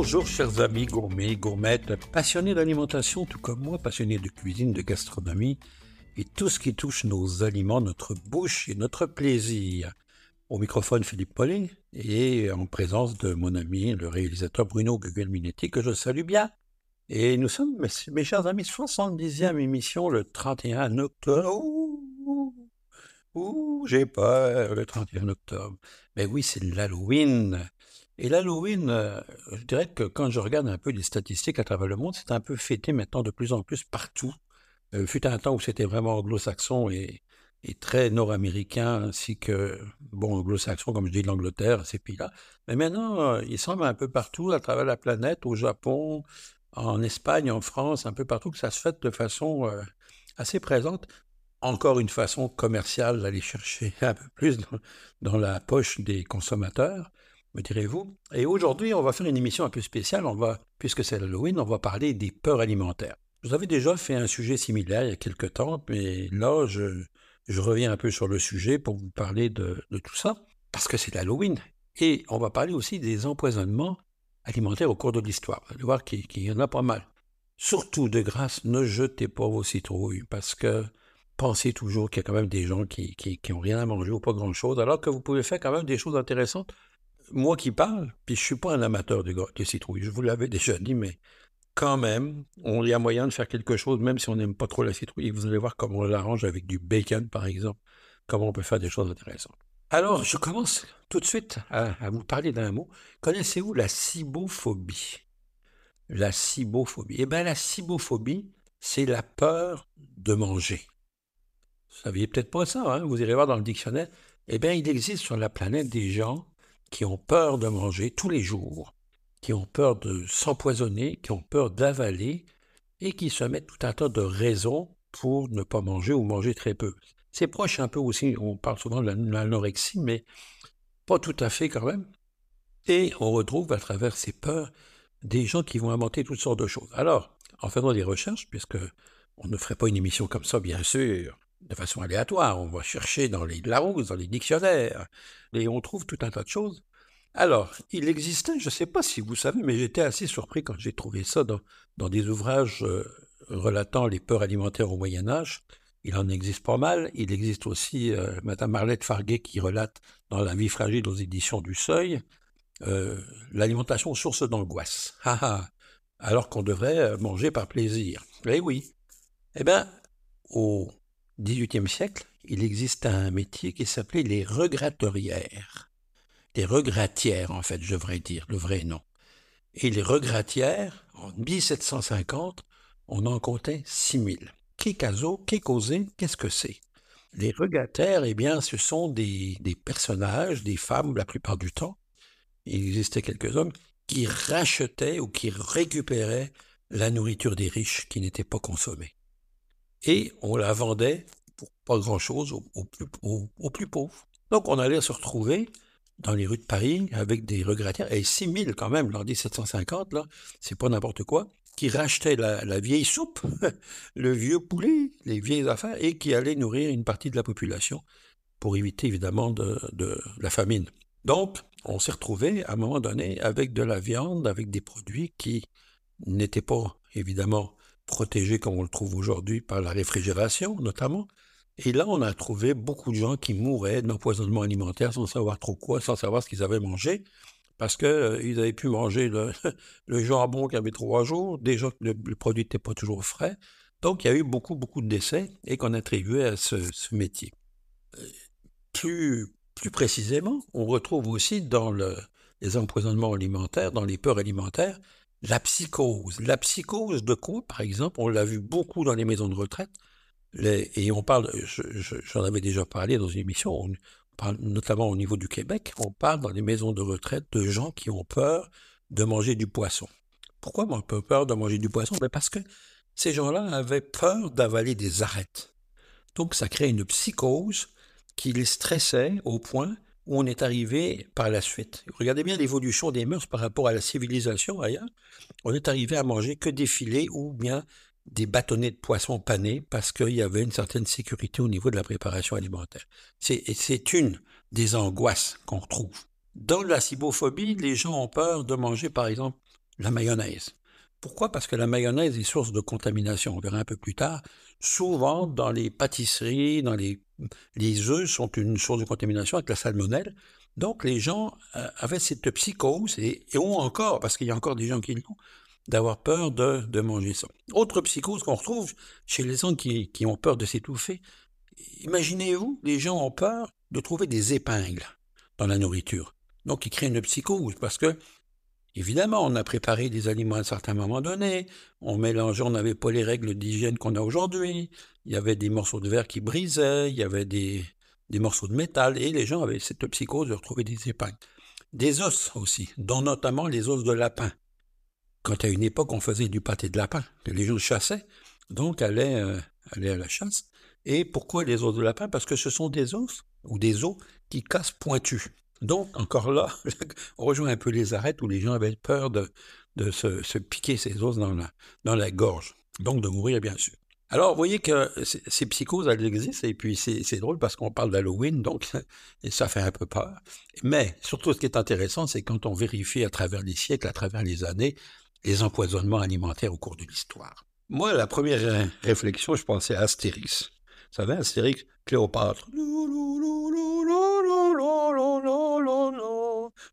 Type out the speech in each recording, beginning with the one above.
Bonjour chers amis gourmets, gourmettes, passionnés d'alimentation tout comme moi, passionnés de cuisine, de gastronomie et tout ce qui touche nos aliments, notre bouche et notre plaisir. Au microphone Philippe Pauling et en présence de mon ami le réalisateur Bruno Gugelminetti que je salue bien. Et nous sommes, mes, chers amis, 70e émission le 31 octobre. Ouh, ouh j'ai peur le 31 octobre. Mais oui, c'est l'Halloween. Et l'Halloween, euh, je dirais que quand je regarde un peu les statistiques à travers le monde, c'est un peu fêté maintenant de plus en plus partout. Euh, fut un temps où c'était vraiment anglo-saxon et, très nord-américain, ainsi que, bon, anglo-saxon, comme je dis, l'Angleterre, ces pays-là. Mais maintenant, euh, il semble un peu partout à travers la planète, au Japon, en Espagne, en France, un peu partout, que ça se fait de façon assez présente. Encore une façon commerciale d'aller chercher un peu plus dans la poche des consommateurs me direz-vous. Et aujourd'hui, on va faire une émission un peu spéciale. On va, puisque c'est l'Halloween, on va parler des peurs alimentaires. Vous avez déjà fait un sujet similaire il y a quelque temps, mais là, je, reviens un peu sur le sujet pour vous parler de, tout ça, parce que c'est l'Halloween. Et on va parler aussi des empoisonnements alimentaires au cours de l'histoire. Vous allez voir qu'il y en a pas mal. Surtout, de grâce, ne jetez pas vos citrouilles, parce que pensez toujours qu'il y a quand même des gens qui, qui, qui ont rien à manger ou pas grand-chose, alors que vous pouvez faire quand même des choses intéressantes moi qui parle, puis je suis pas un amateur de, de citrouille, je vous l'avais déjà dit, mais quand même, on y a moyen de faire quelque chose, même si on n'aime pas trop la citrouille. Vous allez voir comment on l'arrange avec du bacon, par exemple, comment on peut faire des choses intéressantes. Alors, je commence tout de suite à, vous parler d'un mot. Connaissez-vous la cibophobie? La cibophobie. Eh bien, la cibophobie, c'est la peur de manger. Vous saviez peut-être pas ça, hein? vous irez voir dans le dictionnaire. Eh bien, il existe sur la planète des gens qui ont peur de manger tous les jours, qui ont peur de s'empoisonner, qui ont peur d'avaler, et qui se mettent tout un tas de raisons pour ne pas manger ou manger très peu. C'est proche un peu aussi, on parle souvent de l'anorexie, mais pas tout à fait quand même. Et on retrouve à travers ces peurs des gens qui vont inventer toutes sortes de choses. Alors, en faisant des recherches, puisque on ne ferait pas une émission comme ça, bien sûr, de façon aléatoire. On va chercher dans les Larousse, dans les dictionnaires, et on trouve tout un tas de choses. Alors, il existait, je ne sais pas si vous savez, mais j'étais assez surpris quand j'ai trouvé ça dans, des ouvrages euh, relatant les peurs alimentaires au Moyen Âge. Il en existe pas mal. Il existe aussi euh, Madame Marlette Farguet qui relate dans La vie fragile aux éditions du Seuil euh, l'alimentation source d'angoisse. Alors qu'on devrait manger par plaisir. Eh oui. Eh bien, au XVIIIe siècle, il existait un métier qui s'appelait les regratterières. Les regrattières, en fait, je devrais dire, le vrai nom. Et les regrattières, en 1750, on en comptait 6000. Qu'est-ce qu'est causé, qu'est-ce que c'est? Les regrattières, eh bien, ce sont des, des personnages, des femmes la plupart du temps, il existait quelques hommes, qui rachetaient ou qui récupéraient la nourriture des riches qui n'était pas consommée et on la vendait pour pas grand-chose aux, plus, pauvres. Donc on allait se retrouver dans les rues de Paris avec des regrettières, et 6000 quand même, l'an 1750, là, c'est pas n'importe quoi, qui rachetaient la, vieille soupe, le vieux poulet, les vieilles affaires, et qui allaient nourrir une partie de la population pour éviter évidemment de, de la famine. Donc, on s'est retrouvé à un moment donné avec de la viande, avec des produits qui n'étaient pas évidemment protégé comme on le trouve aujourd'hui par la réfrigération notamment. Et là, on a trouvé beaucoup de gens qui mouraient d'empoisonnement alimentaire sans savoir trop quoi, sans savoir ce qu'ils avaient mangé, parce qu'ils euh, avaient pu manger le, jambon qui avait trois jours, déjà le, le produit n'était pas toujours frais. Donc, il y a eu beaucoup, beaucoup de décès et qu'on attribuait à ce, métier. Euh, plus, plus précisément, on retrouve aussi dans les empoisonnements alimentaires, dans les peurs alimentaires, la psychose. La psychose de quoi, par exemple On l'a vu beaucoup dans les maisons de retraite. et on parle, j'en avais déjà parlé dans une émission, on parle notamment au niveau du Québec, on parle dans les maisons de retraite de gens qui ont peur de manger du poisson. Pourquoi on peut peur de manger du poisson? Ben Parce que ces gens-là avaient peur d'avaler des arêtes. Donc ça crée une psychose qui les stressait au point où on est arrivé par la suite. Regardez bien l'évolution des mœurs par rapport à la civilisation ailleurs. On est arrivé à manger que des filets ou bien des bâtonnets de poisson panés parce qu'il y avait une certaine sécurité au niveau de la préparation alimentaire. C'est une des angoisses qu'on retrouve. Dans la cibophobie, les gens ont peur de manger, par exemple, la mayonnaise. Pourquoi? Parce que la mayonnaise est source de contamination. On verra un peu plus tard. Souvent, dans les pâtisseries, dans les, les œufs sont une source de contamination avec la salmonelle. Donc, les gens euh, avaient cette psychose, et, ont encore, parce qu'il y a encore des gens qui l'ont, d'avoir peur de, de, manger ça. Autre psychose qu'on retrouve chez les gens qui, qui ont peur de s'étouffer. Imaginez-vous, les gens ont peur de trouver des épingles dans la nourriture. Donc, ils créent une psychose parce que Évidemment, on a préparé des aliments à un certain moment donné, on mélangeait, on n'avait pas les règles d'hygiène qu'on a aujourd'hui, il y avait des morceaux de verre qui brisaient, il y avait des, morceaux de métal, et les gens avaient cette psychose de retrouver des épingles. Des os aussi, dont notamment les os de lapin. Quand à une époque on faisait du pâté de lapin, que les gens chassaient, donc allaient, euh, allaient à la chasse. Et pourquoi les os de lapin? Parce que ce sont des os, ou des os, qui cassent pointus. Donc, encore là, on rejoint un peu les arêtes où les gens avaient peur de, de se, piquer ses os dans la, dans la gorge, donc de mourir, bien sûr. Alors, vous voyez que ces psychoses, elles existent, et puis c'est drôle parce qu'on parle d'Halloween, donc ça fait un peu peur. Mais surtout, ce qui est intéressant, c'est quand on vérifie à travers les siècles, à travers les années, les empoisonnements alimentaires au cours de l'histoire. Moi, la première réflexion, je pensais à Astérix. Vous savez, Astérix, Cléopâtre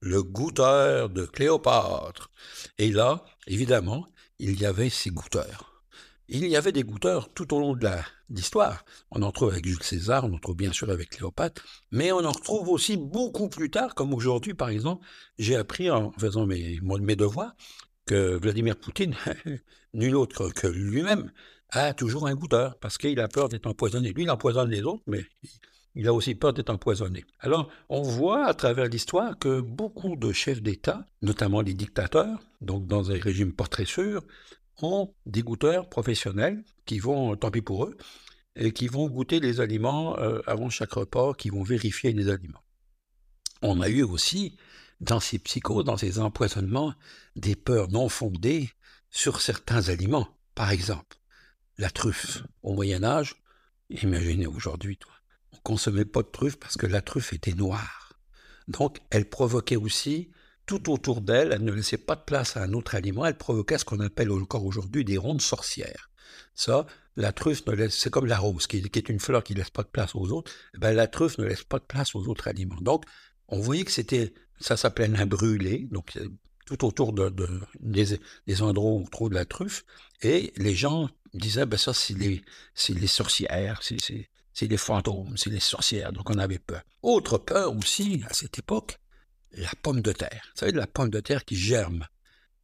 le goûteur de Cléopâtre. Et là, évidemment, il y avait ces goûteurs. Il y avait des goûteurs tout au long de l'histoire. On en trouve avec Jules César, on en trouve bien sûr avec Cléopâtre, mais on en retrouve aussi beaucoup plus tard, comme aujourd'hui par exemple. J'ai appris en faisant mes, devoirs que Vladimir Poutine, nul autre que lui-même, a toujours un goûteur, parce qu'il a peur d'être empoisonné. Lui, il empoisonne les autres, mais il a aussi peur d'être empoisonné. Alors, on voit à travers l'histoire que beaucoup de chefs d'État, notamment les dictateurs, donc dans un régime très sûr, ont des goûteurs professionnels qui vont, tant pis pour eux, et qui vont goûter les aliments euh, avant chaque repas, qui vont vérifier les aliments. On a eu aussi, dans ces psychoses, dans ces empoisonnements, des peurs non fondées sur certains aliments. Par exemple, la truffe. Au Moyen Âge, imaginez aujourd'hui, toi, consommait pas de truffe parce que la truffe était noire. Donc, elle provoquait aussi, tout autour d'elle, elle ne laissait pas de place à un autre aliment, elle provoquait ce qu'on appelle encore aujourd'hui des rondes sorcières. Ça, la truffe ne laisse, c'est comme la rose, qui, est une fleur qui ne laisse pas de place aux autres, eh ben, la truffe ne laisse pas de place aux autres aliments. Donc, on voyait que c'était, ça s'appelait un brûlé, donc euh, tout autour de, des, endroits où on trouve de la truffe, et les gens disaient, ben ça, c'est les, sorcières, c'est les fantômes, c'est les sorcières, donc on avait peur. Autre peur aussi, à cette époque, la pomme de terre. Vous savez, la pomme de terre qui germe.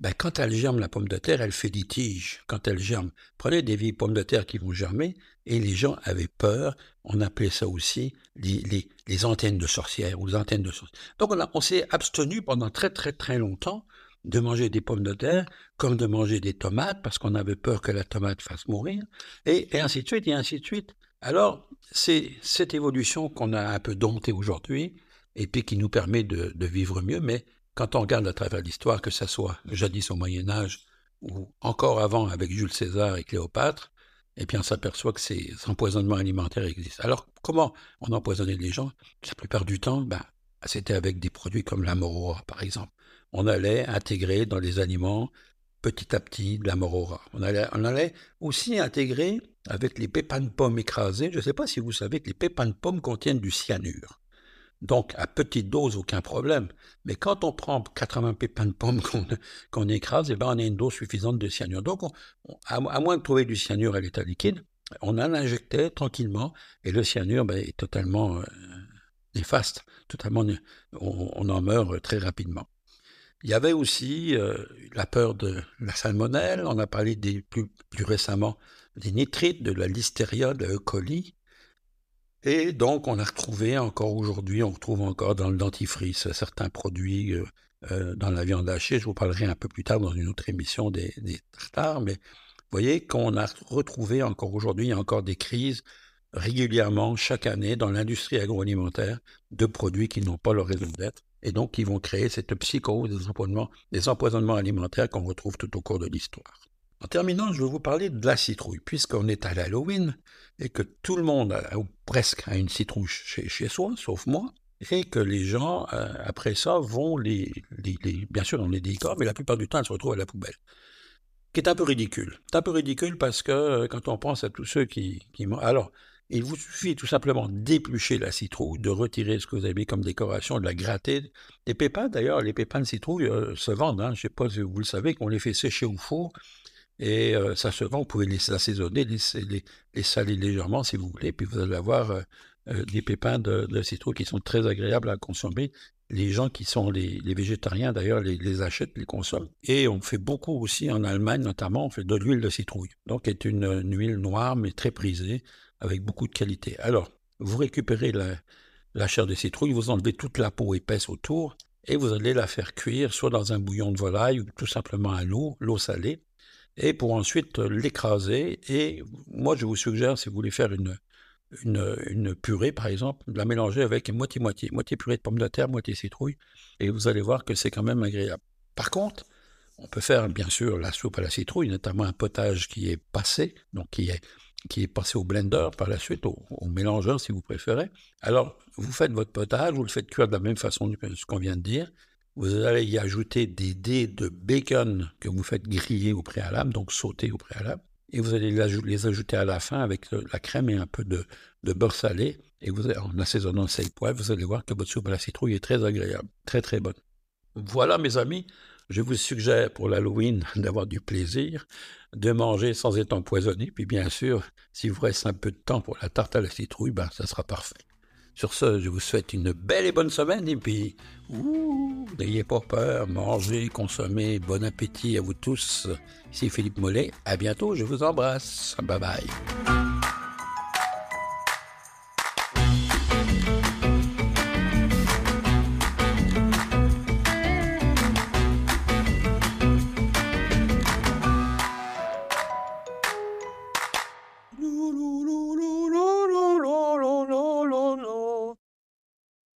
Ben, quand elle germe, la pomme de terre, elle fait des tiges. Quand elle germe, prenez des vieilles pommes de terre qui vont germer, et les gens avaient peur. On appelait ça aussi les, les, antennes de sorcières ou les antennes de sorcières. Donc on, on s'est abstenu pendant très très très longtemps de manger des pommes de terre comme de manger des tomates parce qu'on avait peur que la tomate fasse mourir, et, et ainsi de suite, et ainsi de suite. Alors, c'est cette évolution qu'on a un peu domptée aujourd'hui, et puis qui nous permet de, vivre mieux, mais quand on regarde à travers l'histoire, que ce soit jadis au Moyen Âge, ou encore avant avec Jules César et Cléopâtre, eh bien, on s'aperçoit que ces empoisonnements alimentaires existent. Alors, comment on empoisonnait les gens? La plupart du temps, ben, c'était avec des produits comme la morora, par exemple. On allait intégrer dans les aliments petit à petit de la morora. On allait, on allait aussi intégrer avec les pépins de pommes écrasés. Je ne sais pas si vous savez que les pépins de pommes contiennent du cyanure. Donc, à petite dose, aucun problème. Mais quand on prend 80 pépins de pommes qu'on écrase, eh ben, on a une dose suffisante de cyanure. Donc, à, moins de trouver du cyanure à l'état liquide, on en injectait tranquillement, et le cyanure ben, est totalement euh, néfaste. On en meurt très rapidement. Il y avait aussi euh, la peur de la salmonelle, on a parlé plus, récemment des nitrites, de la listeria, de E. coli. Et donc, on a retrouvé encore aujourd'hui, on retrouve encore dans le dentifrice certains produits euh, euh, dans la viande hachée. Je vous parlerai un peu plus tard dans une autre émission des, des tartares, mais vous voyez qu'on a retrouvé encore aujourd'hui, il y a encore des crises régulièrement, chaque année, dans l'industrie agroalimentaire, de produits qui n'ont pas leur raison d'être et donc qui vont créer cette psychose des empoisonnements, alimentaires qu'on retrouve tout au cours de l'histoire. En terminant, je vais vous parler de la citrouille, puisqu'on est à l'Halloween et que tout le monde, ou presque, a une citrouille chez, soi, sauf moi. et que les gens, euh, après ça, vont les, les, Bien sûr, on les décore, mais la plupart du temps, elles se retrouvent à la poubelle. Qui est un peu ridicule. C'est un peu ridicule parce que euh, quand on pense à tous ceux qui... qui alors, il vous suffit tout simplement d'éplucher la citrouille, de retirer ce que vous avez comme décoration, de la gratter. Les pépins, d'ailleurs, les pépins de citrouille euh, se vendent. Hein. Je ne sais pas si vous le savez, qu'on les fait sécher au four. Et ça se vend, vous pouvez les assaisonner, les, saler légèrement si vous voulez, puis vous allez avoir euh, des pépins de, citrouille qui sont très agréables à consommer. Les gens qui sont les, végétariens, d'ailleurs, les, achètent, les consomment. Et on fait beaucoup aussi en Allemagne, notamment, on fait de l'huile de citrouille. Donc, est une, huile noire, mais très prisée, avec beaucoup de qualité. Alors, vous récupérez la, la chair de citrouille, vous enlevez toute la peau épaisse autour, et vous allez la faire cuire soit dans un bouillon de volaille ou tout simplement à l'eau, l'eau salée, et pour ensuite l'écraser. Et moi, je vous suggère, si vous voulez faire une, une, purée, par exemple, la mélanger avec moitié-moitié, moitié purée de pommes de terre, moitié citrouille, et vous allez voir que c'est quand même agréable. Par contre, on peut faire bien sûr la soupe à la citrouille, notamment un potage qui est passé, donc qui est, qui est passé au blender par la suite, au, mélangeur si vous préférez. Alors, vous faites votre potage, vous le faites cuire de la même façon que ce qu'on vient de dire. Vous allez y ajouter des dés de bacon que vous faites griller au préalable, donc sauter au préalable et vous allez les ajouter à la fin avec la crème et un peu de, beurre salé. Et vous, en assaisonnant sel poivre, vous allez voir que votre soupe à la citrouille est très agréable, très très bonne. Voilà mes amis, je vous suggère pour l'Halloween d'avoir du plaisir, de manger sans être empoisonné. Puis bien sûr, si vous reste un peu de temps pour la tarte à la citrouille, ben, ça sera parfait. Sur ce, je vous souhaite une belle et bonne semaine et puis, n'ayez pas peur, mangez, consommez, bon appétit à vous tous. Ici Philippe Mollet, à bientôt, je vous embrasse. Bye bye.